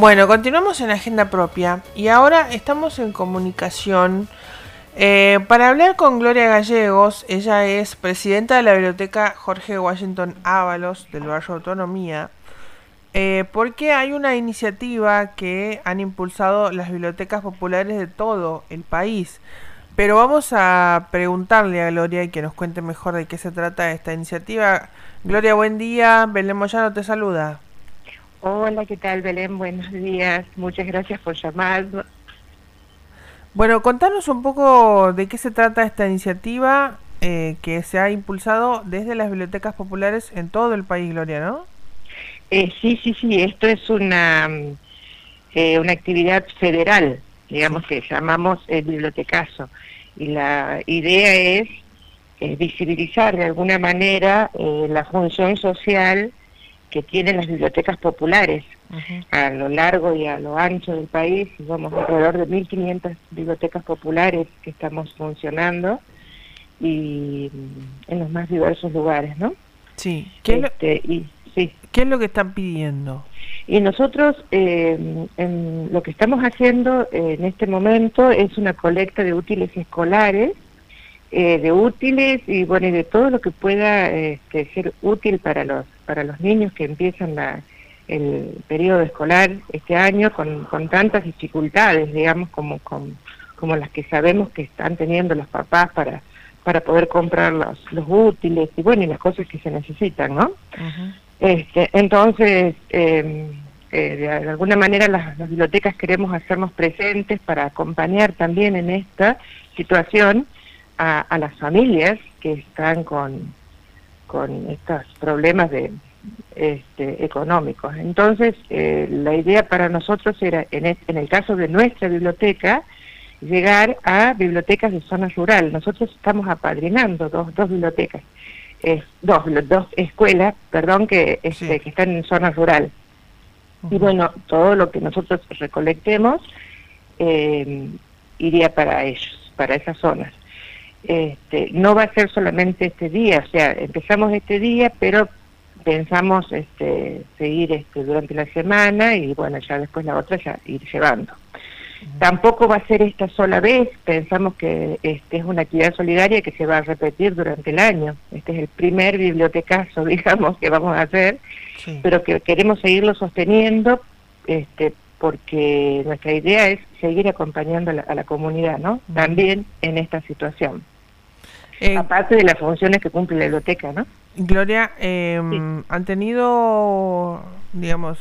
Bueno, continuamos en Agenda Propia y ahora estamos en comunicación eh, para hablar con Gloria Gallegos. Ella es presidenta de la Biblioteca Jorge Washington Ábalos del Barrio Autonomía. Eh, porque hay una iniciativa que han impulsado las bibliotecas populares de todo el país. Pero vamos a preguntarle a Gloria y que nos cuente mejor de qué se trata esta iniciativa. Gloria, buen día. Belén Moyano te saluda. Hola, ¿qué tal Belén? Buenos días. Muchas gracias por llamar. Bueno, contanos un poco de qué se trata esta iniciativa eh, que se ha impulsado desde las bibliotecas populares en todo el país, Gloria, ¿no? Eh, sí, sí, sí. Esto es una, eh, una actividad federal, digamos que llamamos el bibliotecazo. Y la idea es visibilizar de alguna manera la función social que tienen las bibliotecas populares a lo largo y a lo ancho del país. Somos alrededor de 1.500 bibliotecas populares que estamos funcionando y mm, en los más diversos lugares, ¿no? Sí. ¿Qué, es, lo, este, y, sí. ¿Qué es lo que están pidiendo? Y nosotros eh, en lo que estamos haciendo en este momento es una colecta de útiles escolares eh, de útiles y bueno y de todo lo que pueda este, ser útil para los para los niños que empiezan la, el periodo escolar este año con, con tantas dificultades digamos como como las que sabemos que están teniendo los papás para para poder comprar los, los útiles y bueno y las cosas que se necesitan no este entonces em, eh, de alguna manera las, las bibliotecas queremos hacernos presentes para acompañar también en esta situación a, las familias que están con, con estos problemas de, este, económicos. Entonces, eh, la idea para nosotros era, en, en el caso de nuestra biblioteca, llegar a bibliotecas de zona rural. Nosotros estamos apadrinando dos, dos bibliotecas, dos, dos escuelas, perdón, que, este, que están en zona rural. Y bueno, todo lo que nosotros recolectemos eh, iría para ellos, para esas zonas. Este, no va a ser solamente este día, o sea, empezamos este día, pero pensamos este, seguir este, durante la semana y bueno, ya después la otra ya ir llevando. Tampoco va a ser esta sola vez, pensamos que este es una actividad solidaria que se va a repetir durante el año. Este es el primer bibliotecazo, digamos, que vamos a hacer, pero que queremos seguirlo sosteniendo este, porque nuestra idea es seguir acompañando a la, comunidad, ¿no? También en esta situación. Eh, Aparte de las funciones que cumple la biblioteca, ¿no? Gloria, eh, ¿han tenido, digamos,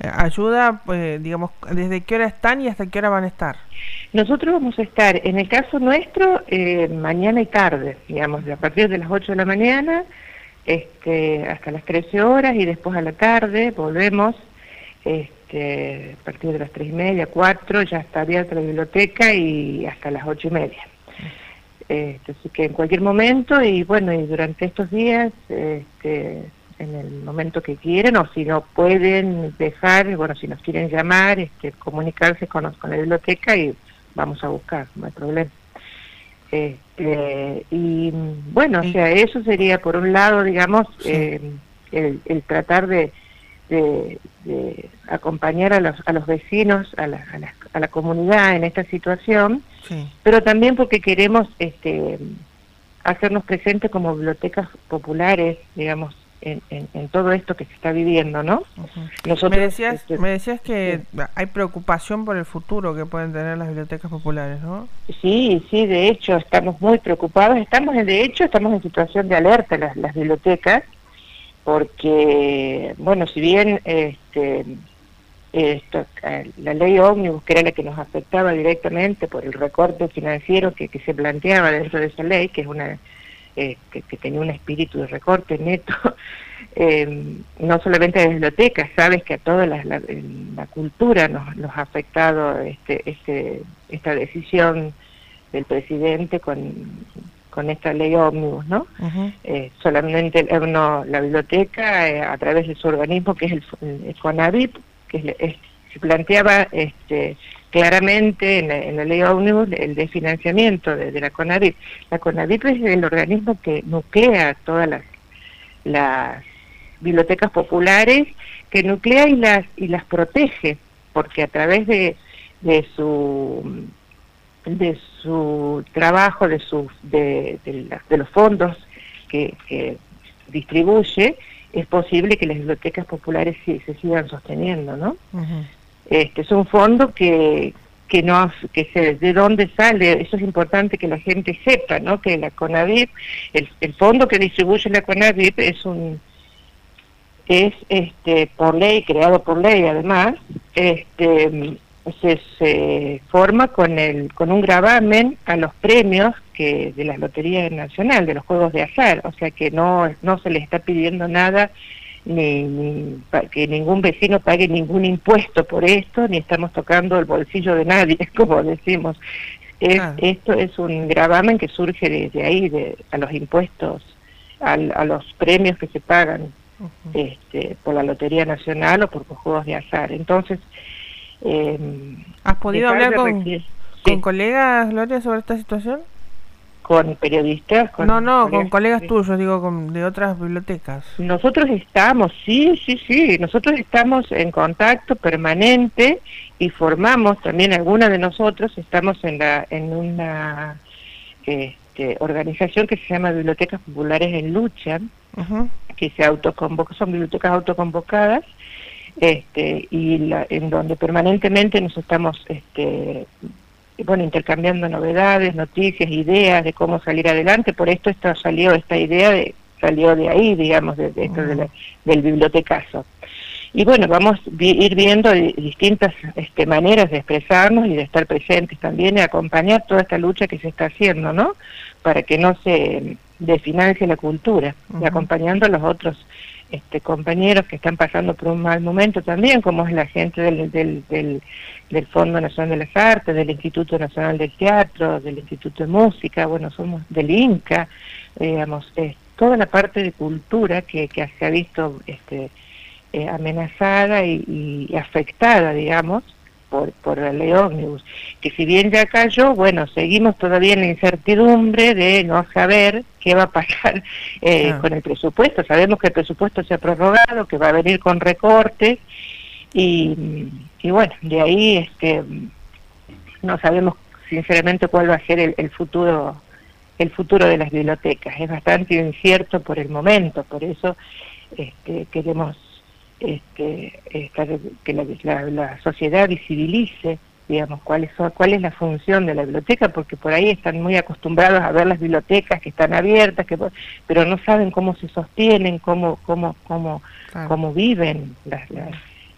eh, ayuda, pues, digamos, desde qué hora están y hasta qué hora van a estar? Nosotros vamos a estar, en el caso nuestro, eh, mañana y tarde, digamos, a partir de las 8 de la mañana este, hasta las 13 horas y después a la tarde volvemos este, a partir de las tres y media, cuatro, ya está abierta la biblioteca y hasta las ocho y media. Este, así que en cualquier momento y bueno, y durante estos días, este, en el momento que quieren o si no pueden dejar, bueno, si nos quieren llamar, este, comunicarse con, con la biblioteca y vamos a buscar, no hay problema. Este, y bueno, o sea, eso sería por un lado, digamos, eh, el tratar de de, acompañar a los, a los vecinos, a la, a, la, comunidad en esta situación, pero también porque queremos este, hacernos presentes como bibliotecas populares, digamos, en, en, todo esto que se está viviendo, ¿no? me, decías, este, me decías que hay preocupación por el futuro que pueden tener las bibliotecas populares, ¿no? Sí, sí, de hecho estamos muy preocupados, estamos de hecho estamos en situación de alerta las, las bibliotecas, porque, bueno, si bien este, esto, la ley ómnibus, que era la que nos afectaba directamente por el recorte financiero que, que se planteaba dentro de esa ley, que es una eh, que, tenía un espíritu de recorte neto, eh, no solamente a bibliotecas, sabes que a toda la, la, cultura nos, nos, ha afectado este, este, esta decisión del presidente con con esta ley ómnibus, ¿no? eh, solamente la biblioteca, eh, a través de su organismo, que es el, el CONAVIP, que se planteaba este, claramente en la, ley ómnibus el desfinanciamiento de, de, la CONAVIP. La CONAVIP es el organismo que nuclea todas las, las bibliotecas populares, que nuclea y las, y las protege porque a través de, de su de su trabajo, de, sus de, de, los fondos que, que, distribuye, es posible que las bibliotecas populares se sigan sosteniendo, ¿no? Este es un fondo que, que no que se, de dónde sale, eso es importante que la gente sepa, ¿no? Que la CONAVIP, el, el fondo que distribuye la CONAVIP es un es este por ley, creado por ley además, este se, se, forma con el con un gravamen a los premios que de la Lotería Nacional, de los juegos de azar, o sea que no, no se le está pidiendo nada ni, que ningún vecino pague ningún impuesto por esto, ni estamos tocando el bolsillo de nadie, como decimos. Esto es un gravamen que surge desde ahí, de, a los impuestos, a los premios que se pagan este, por la Lotería Nacional o por los juegos de azar. Entonces, eh, ¿has podido hablar con, con colegas, Gloria, sobre esta situación? con periodistas. Con no, no, con colegas tuyos, digo, con, de otras bibliotecas. Nosotros estamos, sí, sí, sí, nosotros estamos en contacto permanente y formamos también algunas de nosotros, estamos en, la, en una este, organización que se llama Bibliotecas Populares en Lucha, que se autoconvoca, son bibliotecas autoconvocadas, este, y la, en donde permanentemente nos estamos este, bueno, intercambiando novedades, noticias, ideas de cómo salir adelante. Por esto esto salió, esta idea de, salió de ahí, digamos, de, esto del bibliotecazo. Y bueno, vamos a ir viendo distintas este, maneras de expresarnos y de estar presentes también y acompañar toda esta lucha que se está haciendo, ¿no? Para que no se desfinancie la cultura, y acompañando a los otros este, compañeros que están pasando por un mal momento también, como es la gente del, del, del, Fondo Nacional de las Artes, del Instituto Nacional del Teatro, del Instituto de Música, bueno, somos del INCA, digamos, toda la parte de cultura que, que se ha visto este, eh, amenazada y, y afectada, digamos, por, por la ley ómnibus, que si bien ya cayó, bueno, seguimos todavía en la incertidumbre de no saber qué va a pasar eh, con el presupuesto. Sabemos que el presupuesto se ha prorrogado, que va a venir con recortes, y, y bueno, de ahí este, no sabemos sinceramente cuál va a ser el, el futuro el futuro de las bibliotecas. Es bastante incierto por el momento, por eso este, queremos este, que la, sociedad visibilice digamos, cuál es, cuál es la función de la biblioteca, porque por ahí están muy acostumbrados a ver las bibliotecas que están abiertas, que, pero no saben cómo se sostienen, cómo, cómo, cómo, cómo viven las,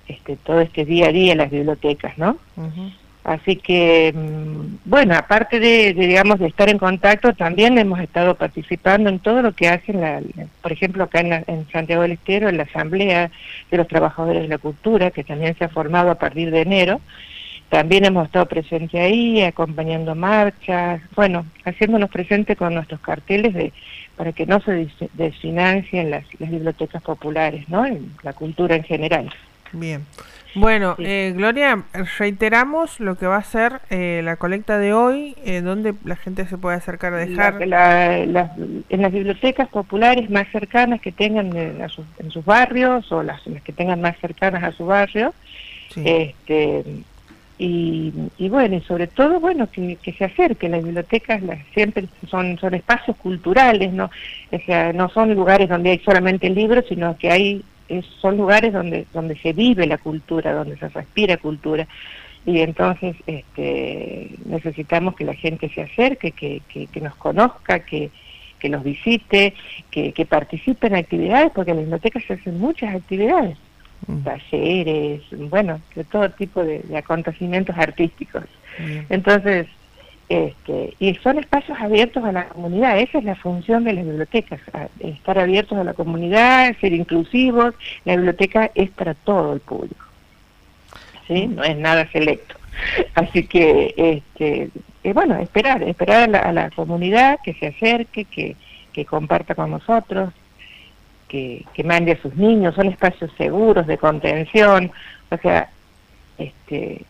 este, todo este día a día las bibliotecas, ¿no? Así que, mm, bueno, aparte de, digamos, de estar en contacto, también hemos estado participando en todo lo que hacen, la, por ejemplo, acá en, Santiago del Estero, en la Asamblea de los Trabajadores de la Cultura, que también se ha formado a partir de enero. También hemos estado presentes ahí, acompañando marchas, bueno, haciéndonos presentes con nuestros carteles de, para que no se desfinancien las, las bibliotecas populares, ¿no? la cultura en general. Bien. Bueno, eh, Gloria, reiteramos lo que va a ser eh, la colecta de hoy, eh, donde la gente se puede acercar a dejar. en las bibliotecas populares más cercanas que tengan en, sus barrios o las, que tengan más cercanas a su barrio. Este, y, bueno, y sobre todo, bueno, que, se acerque. Las bibliotecas siempre son, son espacios culturales, ¿no? O sea, no son lugares donde hay solamente libros, sino que hay son lugares donde, donde se vive la cultura, donde se respira cultura. Y entonces este, necesitamos que la gente se acerque, que, que, nos conozca, que, que los visite, que, que participe en actividades, porque en las bibliotecas se hacen muchas actividades, mm. talleres, bueno, de todo tipo de, acontecimientos artísticos. Entonces, este, y son espacios abiertos a la comunidad, esa es la función de las bibliotecas, estar abiertos a la comunidad, ser inclusivos, la biblioteca es para todo el público, ¿sí? no es nada selecto. Así que, este, eh, bueno, esperar, esperar a la, comunidad que se acerque, que, que comparta con nosotros, que, que mande a sus niños, son espacios seguros de contención, o sea, este,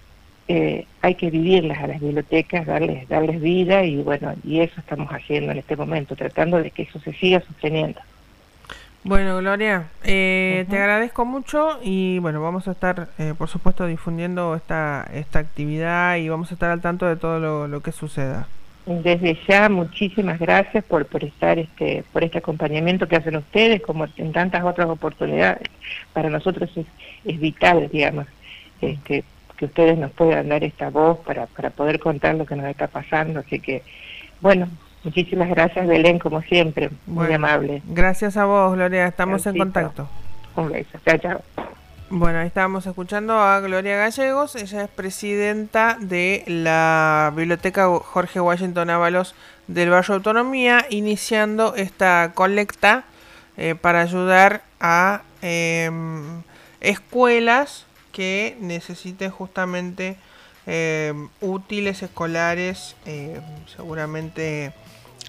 eh, hay que vivirlas a las bibliotecas, darles, darles vida y bueno, y eso estamos haciendo en este momento, tratando de que eso se siga sosteniendo. Bueno, Gloria, eh, te agradezco mucho y bueno, vamos a estar, eh, por supuesto, difundiendo esta, esta actividad y vamos a estar al tanto de todo lo, que suceda. Desde ya, muchísimas gracias por, por estar, este, por este acompañamiento que hacen ustedes, como en tantas otras oportunidades. Para nosotros es, es vital, digamos, este, que ustedes nos puedan dar esta voz para, para poder contar lo que nos está pasando. Así que, bueno, Muchísimas gracias, Belén, como siempre. Muy amable. Gracias a vos, Gloria. Estamos en contacto. Un beso. Chao, chao. Bueno, ahí estábamos escuchando a Gloria Gallegos. Ella es presidenta de la Biblioteca Jorge Washington Ábalos del Barrio Autonomía, iniciando esta colecta eh, para ayudar a em, escuelas que necesiten justamente em, útiles escolares, em, seguramente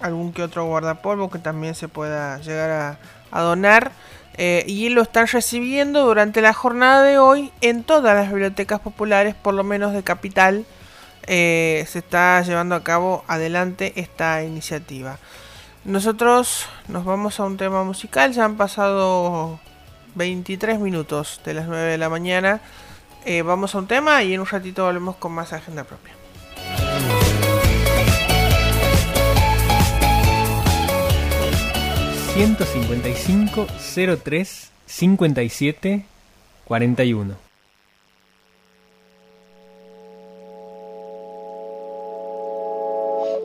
algún que otro guardapolvo que también se pueda llegar a, donar. Eh, y lo están recibiendo durante la jornada de hoy en todas las bibliotecas populares, por lo menos de Capital. Eh, se está llevando a cabo adelante esta iniciativa. Nosotros nos vamos a un tema musical, ya han pasado 23 minutos de las 9 de la mañana. Eh, vamos a un tema y en un ratito volvemos con más agenda propia. 155 03 57 41.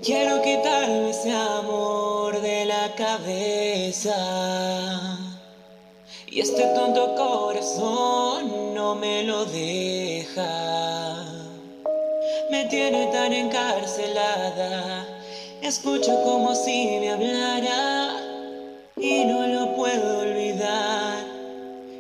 Quiero quitarme ese amor de la cabeza. Y este tonto corazón no me lo deja. Me tiene tan encarcelada. Escucho como si me hablara y no lo puedo olvidar,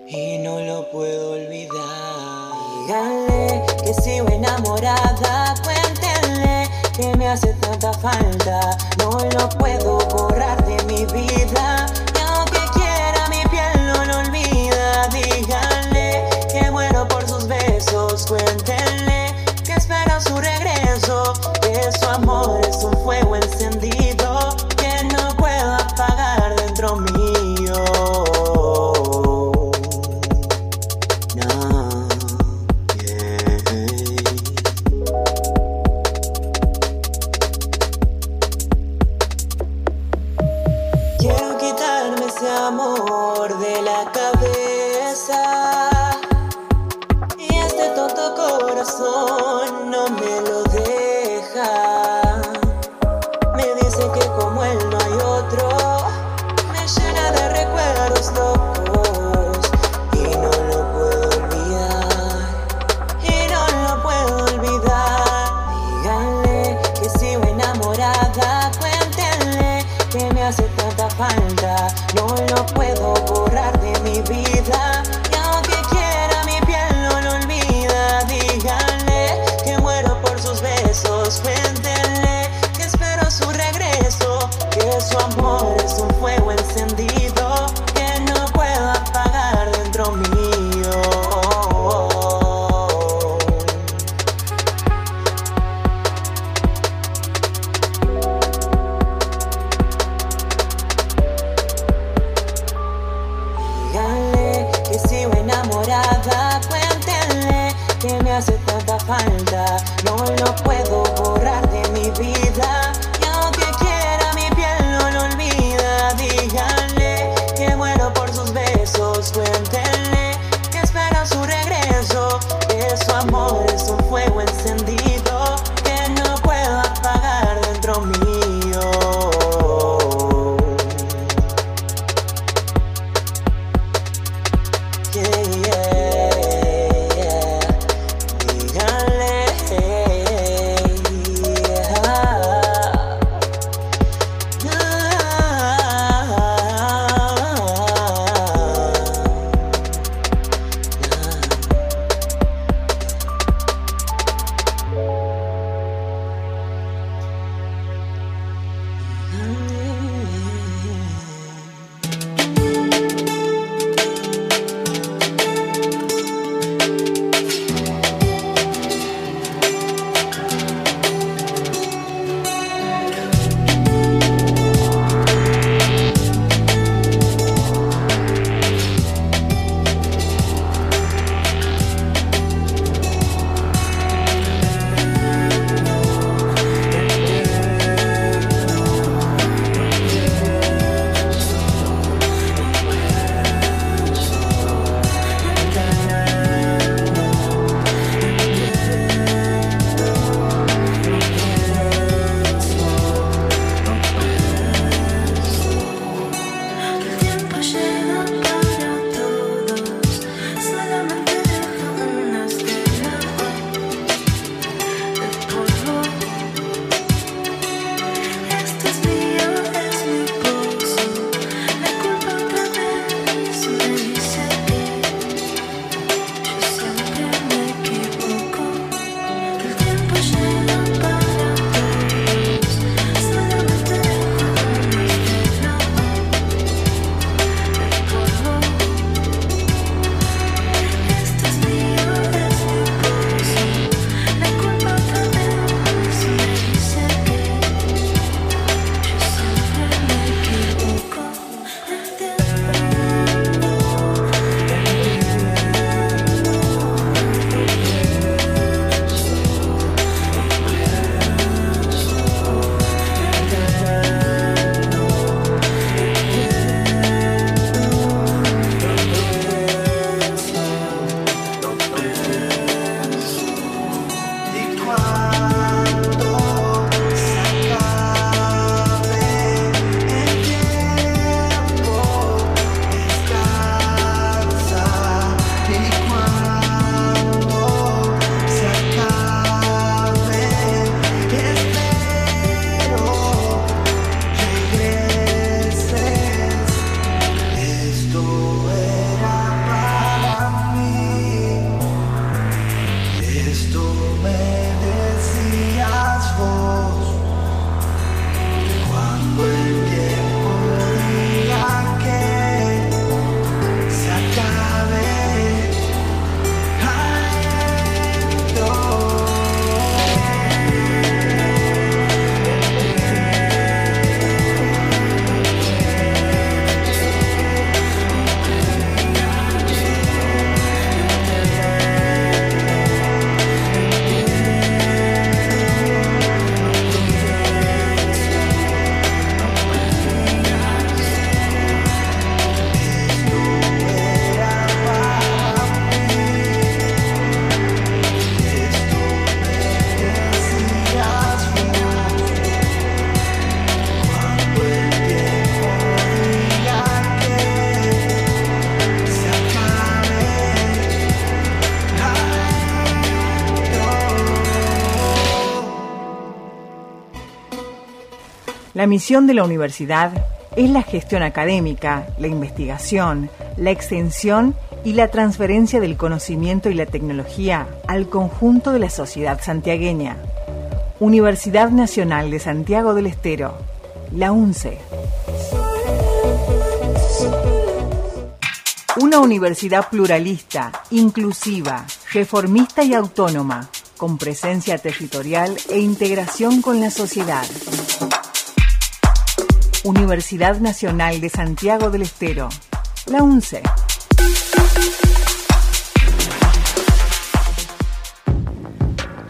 y no lo puedo olvidar. Díganle que sigo enamorada, cuéntenle que me hace tanta falta, no lo puedo borrar de mi vida. Que que me hace tanta falta, no lo puedo borrar de mi vida. La misión de la universidad es la gestión académica, la investigación, la extensión y la transferencia del conocimiento y la tecnología al conjunto de la sociedad santiagueña. Universidad Nacional de Santiago del Estero, la UNCE. Una universidad pluralista, inclusiva, reformista y autónoma, con presencia territorial e integración con la sociedad. Universidad Nacional de Santiago del Estero, la UNCE.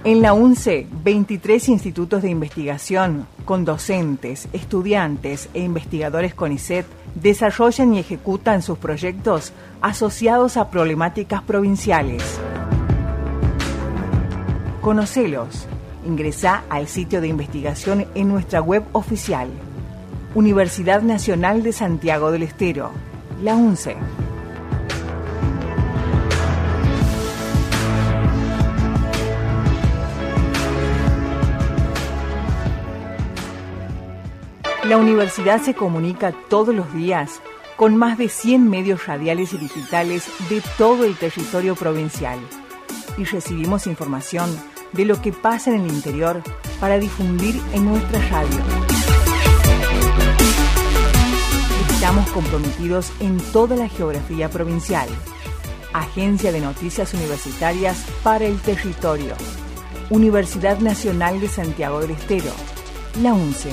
En la UNCE, 23 institutos de investigación con docentes, estudiantes e investigadores CONICET desarrollan y ejecutan sus proyectos asociados a problemáticas provinciales. Conocelos. Ingresa al sitio de investigación en nuestra web oficial. Universidad Nacional de Santiago del Estero, la UNCE. La universidad se comunica todos los días con más de 100 medios radiales y digitales de todo el territorio provincial y recibimos información de lo que pasa en el interior para difundir en nuestra radio. Estamos comprometidos en toda la geografía provincial. Agencia de Noticias Universitarias para el Territorio. Universidad Nacional de Santiago del Estero. La UNCE.